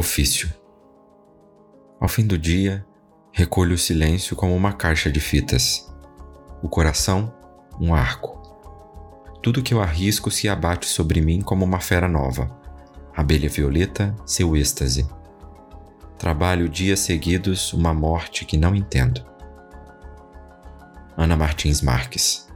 Ofício. Ao fim do dia, recolho o silêncio como uma caixa de fitas. O coração, um arco. Tudo que eu arrisco se abate sobre mim como uma fera nova. Abelha violeta, seu êxtase. Trabalho dias seguidos uma morte que não entendo. Ana Martins Marques